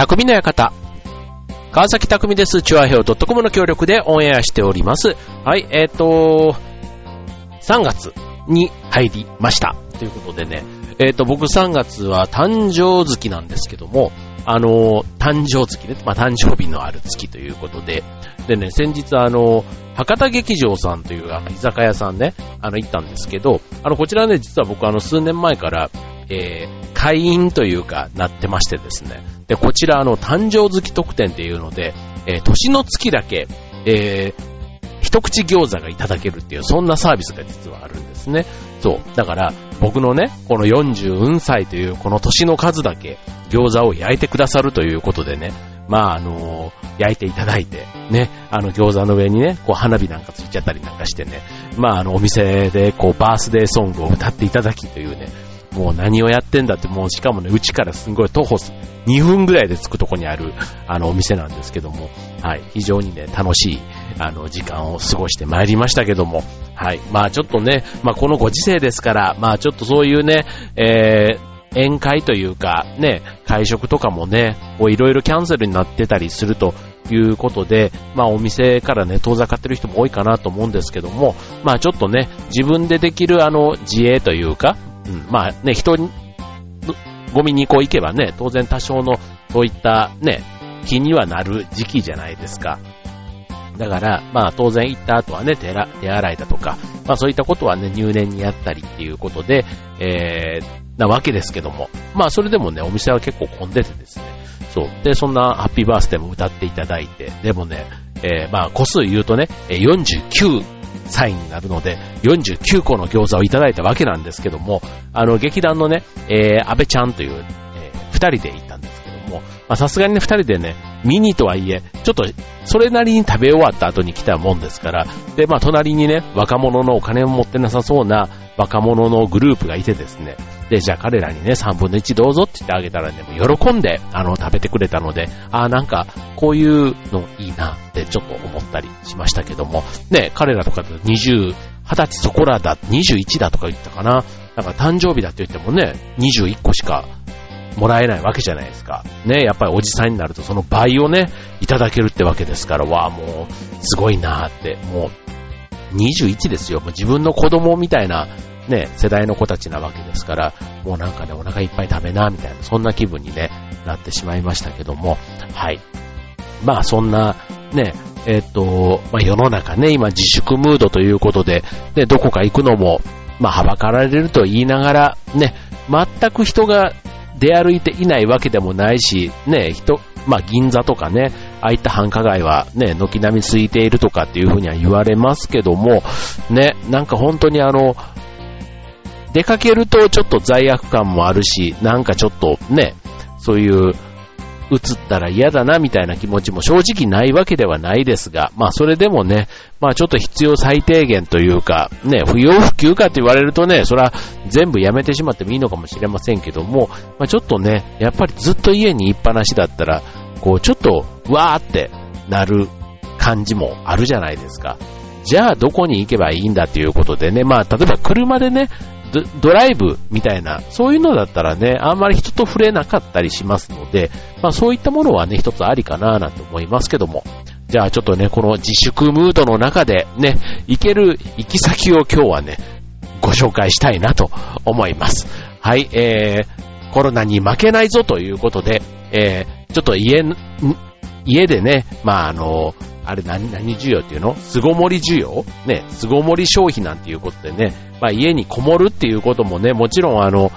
匠の館。川崎匠です。チュアヘオ .com の協力でオンエアしております。はい、えっ、ー、と、3月に入りました。ということでね、えっ、ー、と、僕3月は誕生月なんですけども、あの、誕生月ね、まあ、誕生日のある月ということで、でね、先日あの、博多劇場さんというあの居酒屋さんね、あの、行ったんですけど、あの、こちらね、実は僕あの、数年前から、えー、会員というか、なってましてですね。で、こちらあの、誕生月特典っていうので、えー、年の月だけ、えー、一口餃子がいただけるっていう、そんなサービスが実はあるんですね。そう。だから、僕のね、この40歳というこの年の数だけ餃子を焼いてくださるということでね、まあ、あのー、焼いていただいて、ね、あの餃子の上にね、こう花火なんかついちゃったりなんかしてね、まあ、あの、お店でこうバースデーソングを歌っていただきというね、もう何をやってんだって、もうしかもね、うちからすごい徒歩2分ぐらいで着くとこにある、あの、お店なんですけども、はい、非常にね、楽しい、あの、時間を過ごしてまいりましたけども、はい、まあちょっとね、まあこのご時世ですから、まあちょっとそういうね、えー、宴会というか、ね、会食とかもね、こういろいろキャンセルになってたりするということで、まあお店からね、遠ざかってる人も多いかなと思うんですけども、まあちょっとね、自分でできるあの自衛というか、うん、まあね、人に、ゴミにこう行けばね、当然多少のそういったね、気にはなる時期じゃないですか。だから、まあ当然行った後はね、手洗いだとか、まあそういったことはね、入念にやったりっていうことで、えー、なわけですけども、まあそれでもね、お店は結構混んでてですね、そう。で、そんなハッピーバースデーも歌っていただいて、でもね、えー、まあ個数言うとね、49サインになるので、49個の餃子をいただいたわけなんですけども、あの、劇団のね、えー、安倍ちゃんという、えー、二人で行ったんですけども、まあさすがにね、二人でね、ミニとはいえ、ちょっと、それなりに食べ終わった後に来たもんですから、で、まあ、隣にね、若者のお金を持ってなさそうな若者のグループがいてですね、で、じゃあ彼らにね、3分の1どうぞって言ってあげたらね、もう喜んで、あの、食べてくれたので、ああ、なんか、こういうのいいなってちょっと思ったりしましたけども、ね、彼らとかで20、20歳そこらだ、21だとか言ったかな。なんか誕生日だって言ってもね、21個しかもらえないわけじゃないですか。ね、やっぱりおじさんになるとその倍をね、いただけるってわけですから、わあ、もう、すごいなーって、もう、21ですよ。もう自分の子供みたいなね、世代の子たちなわけですから、もうなんかね、お腹いっぱい食べな、みたいな、そんな気分にね、なってしまいましたけども、はい。まあそんな、ね、えっ、と、まあ世の中ね、今自粛ムードということで、で、どこか行くのも、まあはばかられると言いながら、ね、全く人が出歩いていないわけでもないし、ね、人、まあ銀座とかね、ああいった繁華街はね、軒並み空いているとかっていうふうには言われますけども、ね、なんか本当にあの、出かけるとちょっと罪悪感もあるし、なんかちょっとね、そういう、映ったら嫌だなみたいな気持ちも正直ないわけではないですが、まあそれでもね、まあちょっと必要最低限というか、ね、不要不急かって言われるとね、それは全部やめてしまってもいいのかもしれませんけども、まあちょっとね、やっぱりずっと家にいっぱなしだったら、こうちょっと、わーってなる感じもあるじゃないですか。じゃあどこに行けばいいんだっていうことでね、まあ例えば車でね、ドライブみたいな、そういうのだったらね、あんまり人と触れなかったりしますので、まあそういったものはね、一つありかななんて思いますけども。じゃあちょっとね、この自粛ムードの中でね、行ける行き先を今日はね、ご紹介したいなと思います。はい、えー、コロナに負けないぞということで、えー、ちょっと家、家でね、まああの、あれ何、何需要っていうの？巣ごもり需要？ね、巣ごもり消費なんていうことでね、まあ家にこもるっていうこともね、もちろんあの、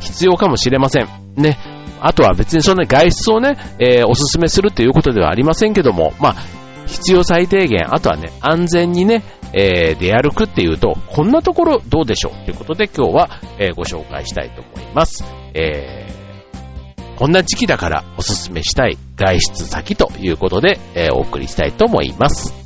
必要かもしれません。ね。あとは別にそんな外出をね、えー、おすすめするということではありませんけども、まあ、必要最低限、あとはね、安全にね、えー、出歩くっていうと、こんなところどうでしょうということで今日は、えー、ご紹介したいと思います。えー、こんな時期だからおすすめしたい外出先ということで、えー、お送りしたいと思います。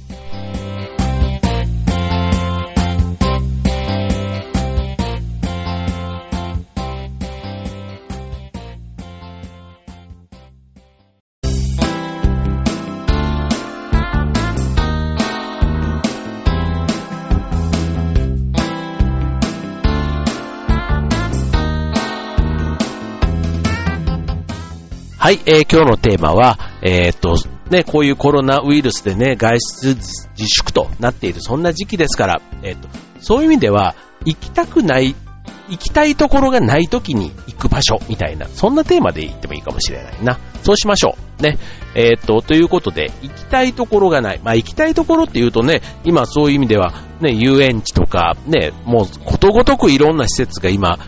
はい、えー、今日のテーマは、えー、っと、ね、こういうコロナウイルスでね、外出自粛となっている、そんな時期ですから、えー、っと、そういう意味では、行きたくない、行きたいところがない時に行く場所みたいな、そんなテーマで言ってもいいかもしれないな。そうしましょう。ね。えー、っと、ということで、行きたいところがない。まあ、行きたいところって言うとね、今そういう意味では、ね、遊園地とか、ね、もうことごとくいろんな施設が今、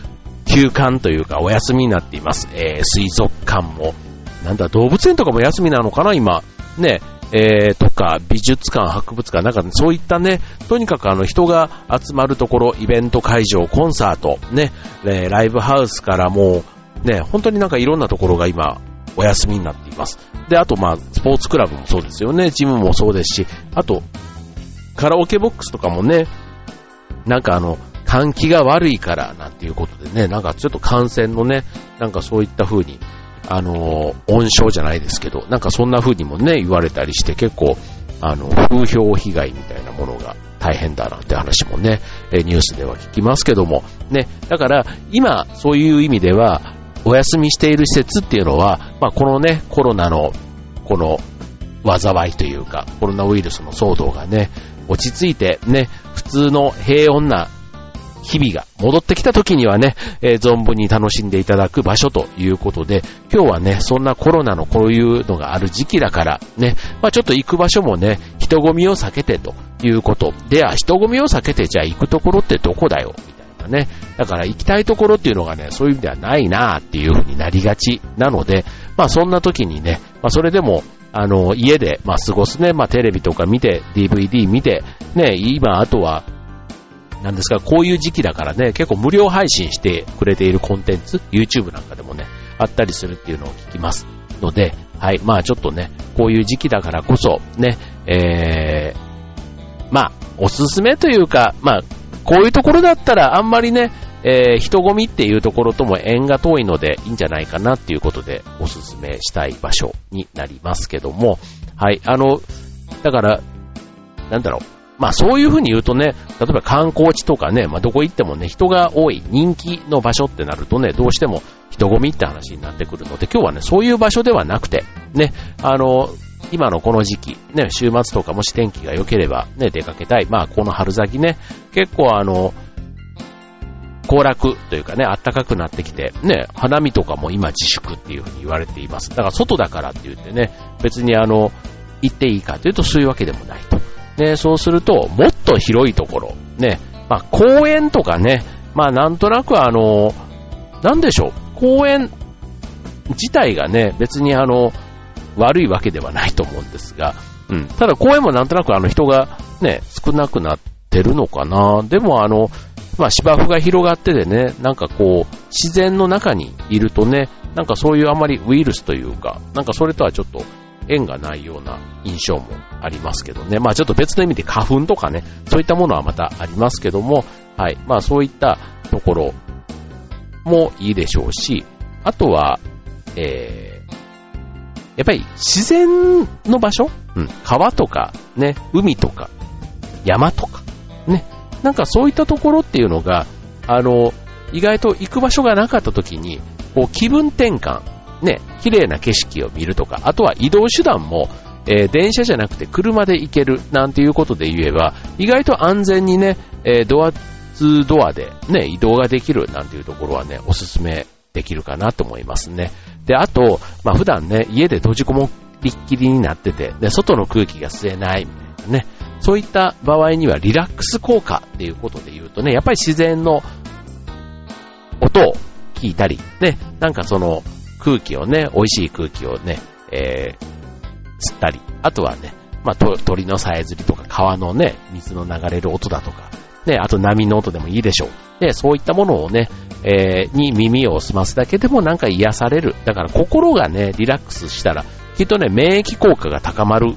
休館というかお休みになっています。えー、水族館も、なんだ、動物園とかも休みなのかな、今。ね、えー、とか、美術館、博物館、なんかそういったね、とにかくあの人が集まるところ、イベント会場、コンサート、ね、えー、ライブハウスからもう、ね、本当になんかいろんなところが今、お休みになっています。で、あとまあ、スポーツクラブもそうですよね、ジムもそうですし、あと、カラオケボックスとかもね、なんかあの、換気が悪いからなんていうことでね、なんかちょっと感染のね、なんかそういった風に、あの、温床じゃないですけど、なんかそんな風にもね、言われたりして結構、あの、風評被害みたいなものが大変だなんて話もね、ニュースでは聞きますけども、ね、だから今そういう意味では、お休みしている施設っていうのは、まあこのね、コロナの、この、災いというか、コロナウイルスの騒動がね、落ち着いてね、普通の平穏な日々が戻ってきた時にはね、えー、存分に楽しんでいただく場所ということで、今日はね、そんなコロナのこういうのがある時期だからね、まあちょっと行く場所もね、人混みを避けてということ。では、人混みを避けてじゃあ行くところってどこだよみたいなね。だから行きたいところっていうのがね、そういう意味ではないなっていう風になりがちなので、まあそんな時にね、まあそれでもあの、家で、まあ、過ごすね。まあ、テレビとか見て、DVD 見て、ね、今、あとは、なんですが、こういう時期だからね、結構無料配信してくれているコンテンツ、YouTube なんかでもね、あったりするっていうのを聞きますので、はい、まあちょっとね、こういう時期だからこそ、ね、えー、まあ、おすすめというか、まあ、こういうところだったらあんまりね、えー、人混みっていうところとも縁が遠いのでいいんじゃないかなっていうことでおすすめしたい場所になりますけども、はい、あの、だから、なんだろう、まあそういうふうに言うとね、例えば観光地とかね、まあどこ行ってもね、人が多い人気の場所ってなるとね、どうしても人混みって話になってくるので、今日はね、そういう場所ではなくて、ね、あの、今のこの時期、ね、週末とかもし天気が良ければね、出かけたい。まあこの春先ね、結構あの、行楽というかね、暖かくなってきて、ね、花見とかも今自粛っていうふうに言われています。だから外だからって言ってね、別にあの、行っていいかというとそういうわけでもないと。ね、そうすると、もっと広いところ、ね、まあ、公園とかね、まあ、なんとなくあの、なんでしょう、公園自体がね、別にあの、悪いわけではないと思うんですが、うん。ただ公園もなんとなくあの人がね、少なくなってるのかな。でもあの、まあ芝生が広がっててね、なんかこう、自然の中にいるとね、なんかそういうあまりウイルスというか、なんかそれとはちょっと縁がないような印象もありますけどね。まあちょっと別の意味で花粉とかね、そういったものはまたありますけども、はい。まあそういったところもいいでしょうし、あとは、えー、やっぱり自然の場所？うん。川とか、ね、海とか、山とか、ね。なんかそういったところっていうのが、あの、意外と行く場所がなかった時に、こう気分転換、ね、綺麗な景色を見るとか、あとは移動手段も、えー、電車じゃなくて車で行けるなんていうことで言えば、意外と安全にね、えー、ドアツドアでね、移動ができるなんていうところはね、おすすめできるかなと思いますね。で、あと、まあ、普段ね、家で閉じこもりっきりになってて、で、外の空気が吸えないみたいなね、そういった場合にはリラックス効果っていうことで言うとね、やっぱり自然の音を聞いたり、ね、なんかその、空気をね、美味しい空気をね、えー、吸ったり、あとはね、まあ、鳥のさえずりとか川のね、水の流れる音だとか、ね、あと波の音でもいいでしょう。で、そういったものをね、えー、に耳を澄ますだけでもなんか癒される。だから心がね、リラックスしたら、きっとね、免疫効果が高まる、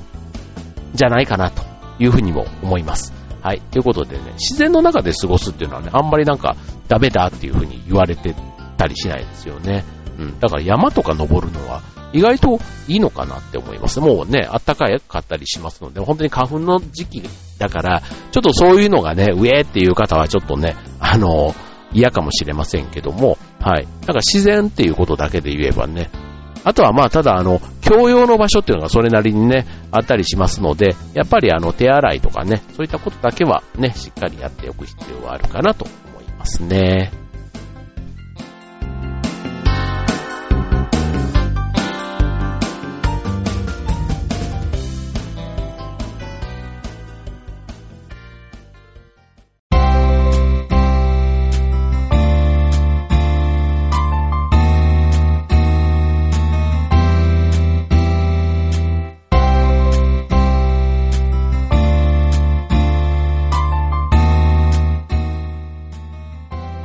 じゃないかな、というふうにも思います。はい。ということでね、自然の中で過ごすっていうのはね、あんまりなんかダメだっていうふうに言われてたりしないですよね。うん。だから山とか登るのは意外といいのかなって思います。もうね、あったかいかったりしますので、本当に花粉の時期だから、ちょっとそういうのがね、上っていう方はちょっとね、あの、嫌かもしれませんけども、はい。だから自然っていうことだけで言えばね、あとはまあ、ただあの、共用の場所っていうのがそれなりにね、あったりしますので、やっぱりあの、手洗いとかね、そういったことだけはね、しっかりやっておく必要はあるかなと思いますね。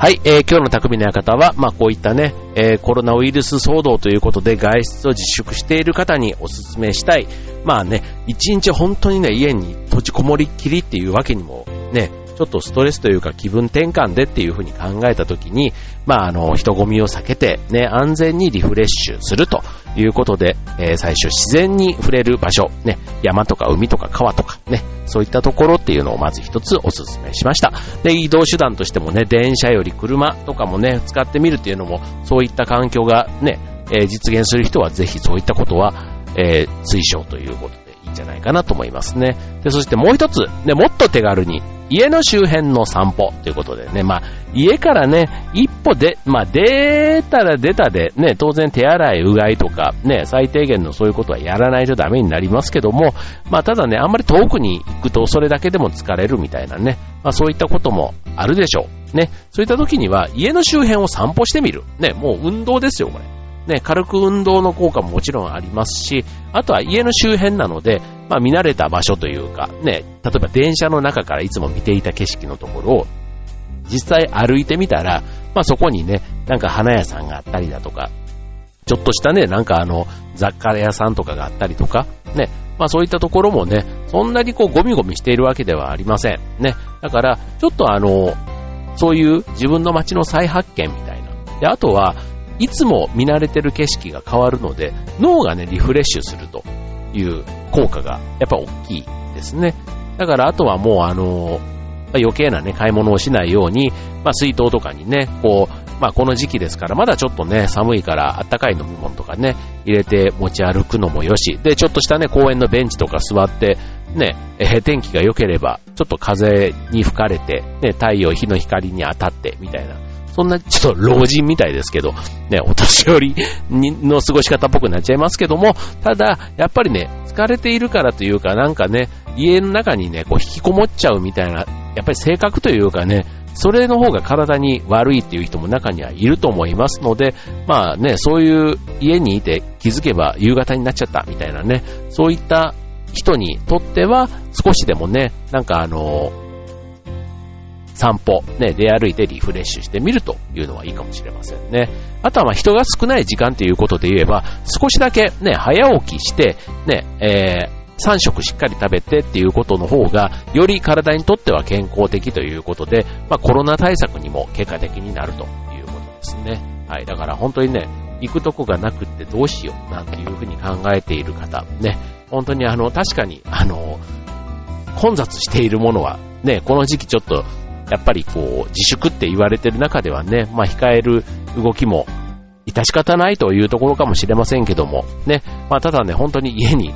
はい、えー、今日の匠の館は、まあ、こういったね、えー、コロナウイルス騒動ということで外出を自粛している方におすすめしたい。まあね、一日本当にね、家に閉じこもりっきりっていうわけにもね、ちょっとストレスというか気分転換でっていうふうに考えたときに、まあ、あの、人混みを避けて、ね、安全にリフレッシュするということで、えー、最初自然に触れる場所、ね、山とか海とか川とか、ね、そういったところっていうのをまず一つお勧めしました。で、移動手段としてもね、電車より車とかもね、使ってみるっていうのも、そういった環境がね、えー、実現する人はぜひそういったことは、えー、推奨ということでいいんじゃないかなと思いますね。で、そしてもう一つ、ね、もっと手軽に家の周辺の散歩ということでね、まあ、家からね、一歩で、まあ、出たら出たで、ね、当然手洗い、うがいとか、ね、最低限のそういうことはやらないとダメになりますけども、まあ、ただね、あんまり遠くに行くとそれだけでも疲れるみたいなね、まあ、そういったこともあるでしょう。ね、そういった時には家の周辺を散歩してみる。ね、もう運動ですよ、これ。ね、軽く運動の効果ももちろんありますし、あとは家の周辺なので、まあ見慣れた場所というか、ね、例えば電車の中からいつも見ていた景色のところを、実際歩いてみたら、まあそこにね、なんか花屋さんがあったりだとか、ちょっとしたね、なんかあの、雑貨屋さんとかがあったりとか、ね、まあそういったところもね、そんなにこうゴミゴミしているわけではありません。ね。だから、ちょっとあの、そういう自分の街の再発見みたいな。で、あとは、いつも見慣れてる景色が変わるので、脳がね、リフレッシュするという効果がやっぱ大きいですね。だからあとはもうあの、余計なね、買い物をしないように、まあ水筒とかにね、こう、まあこの時期ですから、まだちょっとね、寒いからあったかい飲み物とかね、入れて持ち歩くのもよし、で、ちょっとしたね、公園のベンチとか座って、ね、え、天気が良ければ、ちょっと風に吹かれて、ね、太陽、日の光に当たって、みたいな。そんなちょっと老人みたいですけど、ね、お寄りの過ごし方っぽくなっちゃいますけども、ただ、やっぱりね、疲れているからというか、なんかね、家の中にね、こう引きこもっちゃうみたいな、やっぱり性格というかね、それの方が体に悪いっていう人も中にはいると思いますので、まあね、そういう家にいて気づけば夕方になっちゃったみたいなね、そういった人にとっては少しでもね、なんかあの、散歩、ね、出歩いてリフレッシュしてみるというのはいいかもしれませんね。あとはま人が少ない時間ということで言えば、少しだけね、早起きして、ね、えー、3食しっかり食べてっていうことの方が、より体にとっては健康的ということで、まあコロナ対策にも結果的になるということですね。はい。だから本当にね、行くとこがなくってどうしようなんていうふうに考えている方、ね、本当にあの、確かに、あの、混雑しているものは、ね、この時期ちょっとやっぱりこう、自粛って言われてる中ではね、まあ控える動きも、致し方ないというところかもしれませんけども、ね、まあただね、本当に家に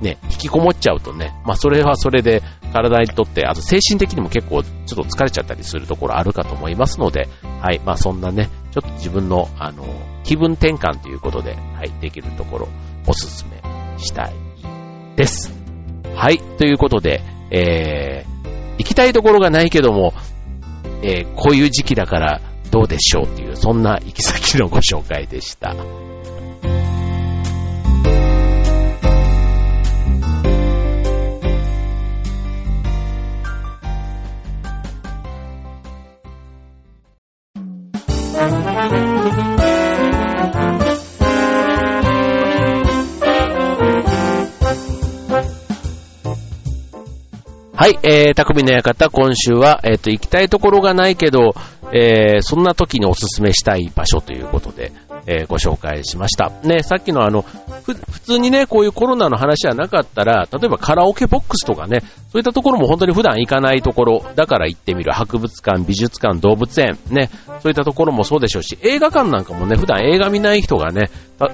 ね、引きこもっちゃうとね、まあそれはそれで体にとって、あと精神的にも結構ちょっと疲れちゃったりするところあるかと思いますので、はい、まあそんなね、ちょっと自分の、あの、気分転換ということで、はい、できるところ、おすすめしたいです。はい、ということで、えー、行きたいところがないけども、えー、こういう時期だからどうでしょうっていう、そんな行き先のご紹介でした。はい、えー、匠の館、今週は、えっ、ー、と、行きたいところがないけど、えー、そんな時におすすめしたい場所ということで、えー、ご紹介しました。ね、さっきのあの、普通にね、こういうコロナの話はなかったら、例えばカラオケボックスとかね、そういったところも本当に普段行かないところ、だから行ってみる。博物館、美術館、動物園、ね、そういったところもそうでしょうし、映画館なんかもね、普段映画見ない人がね、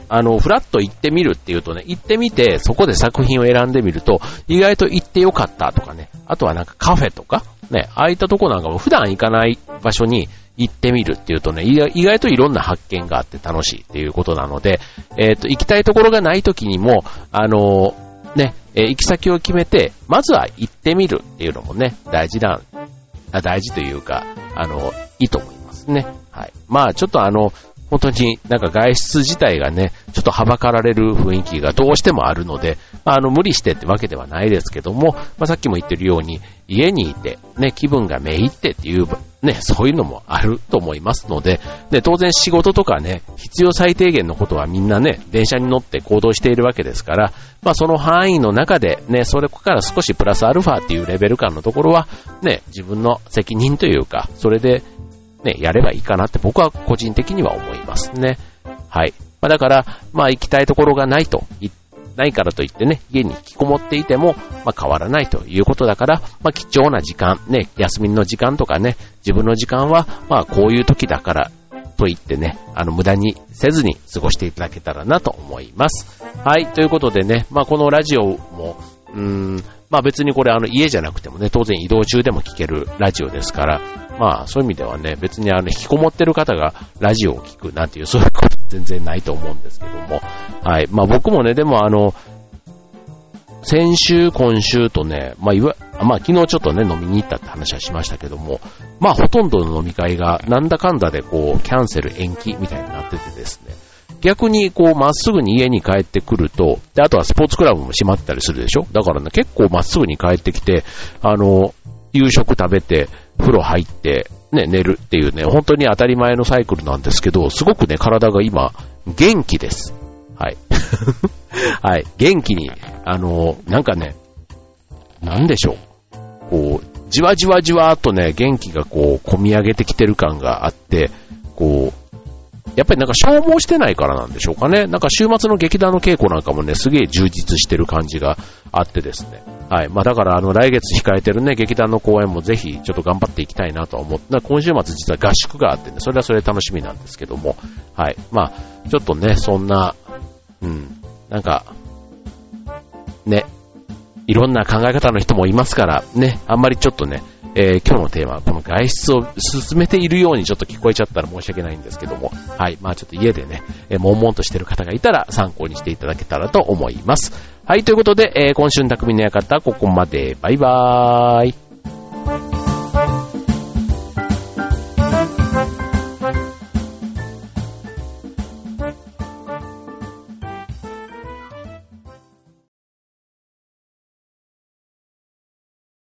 あの、フラッと行ってみるっていうとね、行ってみて、そこで作品を選んでみると、意外と行ってよかったとかね、あとはなんかカフェとか、ね、ああいったとこなんかも普段行かない場所に行ってみるっていうとね、意外といろんな発見があって楽しいっていうことなので、えっ、ー、と、行きたいところがない時にも、あのー、ね、えー、行き先を決めて、まずは行ってみるっていうのもね、大事な、大事というか、あの、いいと思いますね。はい。まあ、ちょっとあの、本当になんか外出自体がね、ちょっとはばかられる雰囲気がどうしてもあるので、あの、無理してってわけではないですけども、まあ、さっきも言ってるように、家にいて、ね、気分がめいってっていう、ね、そういうのもあると思いますので、ね、当然仕事とかね、必要最低限のことはみんなね、電車に乗って行動しているわけですから、まあ、その範囲の中で、ね、それから少しプラスアルファっていうレベル感のところは、ね、自分の責任というか、それでね、やればいいかなって僕は個人的には思いますね。はい。まあ、だから、まあ行きたいところがないと、ないからといってね、家に引きこもっていても、まあ変わらないということだから、まあ貴重な時間、ね、休みの時間とかね、自分の時間は、まあこういう時だからと言ってね、あの無駄にせずに過ごしていただけたらなと思います。はい、ということでね、まあこのラジオも、うーん、まあ別にこれあの家じゃなくてもね、当然移動中でも聞けるラジオですから、まあそういう意味ではね、別にあの引きこもってる方がラジオを聞くなんていうそういうこと全然ないと思うんですけども、はい。まあ僕もね、でもあの、先週、今週とね、まあいわ、まあ昨日ちょっとね、飲みに行ったって話はしましたけども、まあほとんどの飲み会がなんだかんだでこう、キャンセル延期みたいになっててですね、逆にこうまっすぐに家に帰ってくると、で、あとはスポーツクラブも閉まったりするでしょ？だからね、結構まっすぐに帰ってきて、あの、夕食食べて、風呂入って、ね、寝るっていうね、本当に当たり前のサイクルなんですけど、すごくね、体が今、元気です。はい。はい。元気に、あの、なんかね、なんでしょう。こう、じわじわじわーっとね、元気がこう、込み上げてきてる感があって、こう、やっぱりなんか消耗してないからなんでしょうかね。なんか週末の劇団の稽古なんかもね、すげえ充実してる感じがあってですね。はい。まあだからあの来月控えてるね、劇団の公演もぜひちょっと頑張っていきたいなと思って、今週末実は合宿があってね、それはそれ楽しみなんですけども、はい。まあ、ちょっとね、そんな、うん、なんか、ね、いろんな考え方の人もいますから、ね、あんまりちょっとね、えー、今日のテーマはこの外出を進めているようにちょっと聞こえちゃったら申し訳ないんですけども、はい。まあちょっと家でね、えー、悶々としてる方がいたら参考にしていただけたらと思います。はい。ということで、えー、今週の匠の館ここまで。バイバーイ。